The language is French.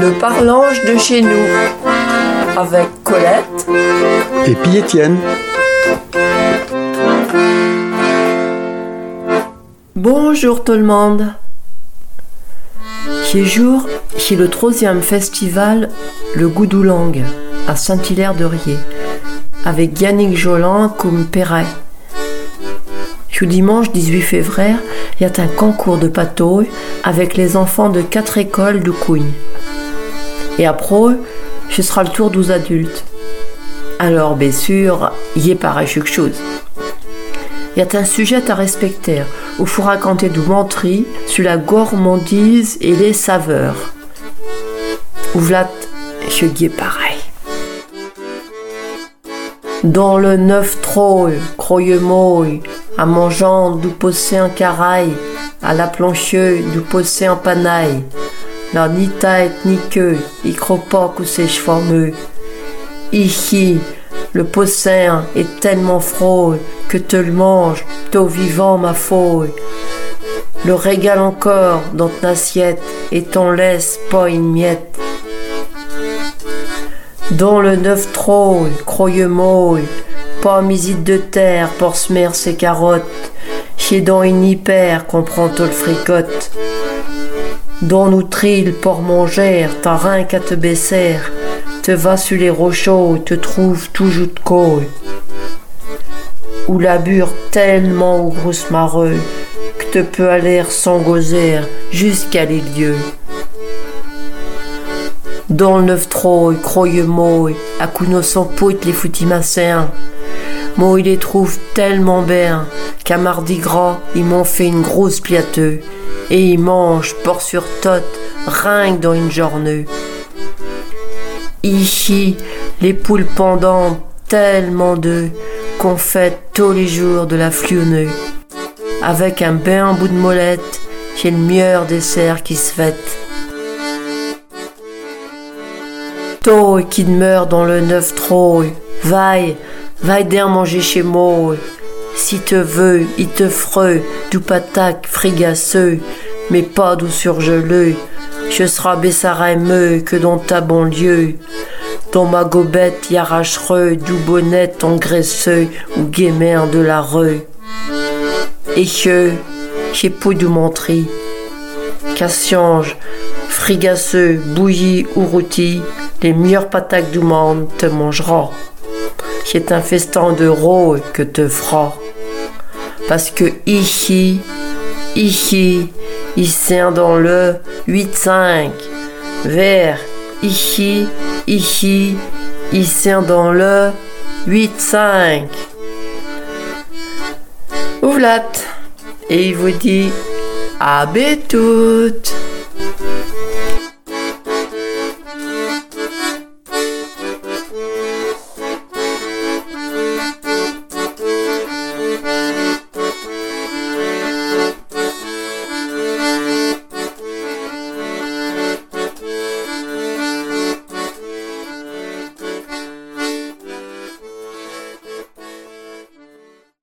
Le parlange de chez nous avec Colette et puis Étienne. Bonjour tout le monde. Ce jour, c'est le troisième festival Le Goudoulang à Saint-Hilaire-de-Riez avec Yannick Jolan comme Perret. Ce dimanche 18 février, il y a un concours de patouille avec les enfants de quatre écoles de Cougne. Et après, ce sera le tour des adultes. Alors, bien sûr, y est pareil quelque chose. Il y a un sujet à respecter, où il faut raconter du menterie sur la gourmandise et les saveurs. Ou v'lat, je est pareil. Dans le neuf troy, croyez-moi, à mangeant du possé en caraille, à la plancheux du possé en panaille. Ni tête ni queue, y croit pas que c'est fameux. Ici, le poussin est tellement froid que te le mange, t'au vivant ma fouille. Le régale encore dans ton assiette et t'en laisse pas une miette. Dans le neuf trône, croyez-moi, pas misite de terre pour semer ses carottes, chez dans une hyper qu'on prend tout le fricote. Trille pour manger, t'as rien qu'à te baisser, te vas sur les rochaux, te trouve toujours de couille. Ou la bure tellement au grosse mareux, que te peux aller sans gozer jusqu'à les lieux dans le neuf troi, croyez-moi, à couno sans pote les foutis massins. Moi, il les trouve tellement bien qu'à Mardi Gras, ils m'ont fait une grosse pliateux et ils mangent port sur tot, rien dans une journée. Ici, les poules pendant tellement d'eux qu'on fait tous les jours de la flionneux. Avec un bain bout de molette, c'est le meilleur dessert qui se fait. Toi qui demeure dans le neuf trou, vaille, vaille d'air manger chez moi. Si te veux, il te freux, du patac frigasseux, mais pas d'où surgeleux. Je serai bessarameux que dans ta banlieue. Dans ma gobette y arrachereux, du bonnet engraisseux ou guémère de la rue. Et que, j'ai pou du mentri, cassiange, frigasseux, bouilli ou rôti, les meilleures patates du monde te mangeront. C'est un festin de rôle que te fera. Parce que ici, ici, ici dans le 8-5, vers ici, ici, ici dans le 8-5. Ouvlat. Et il vous dit à toutes.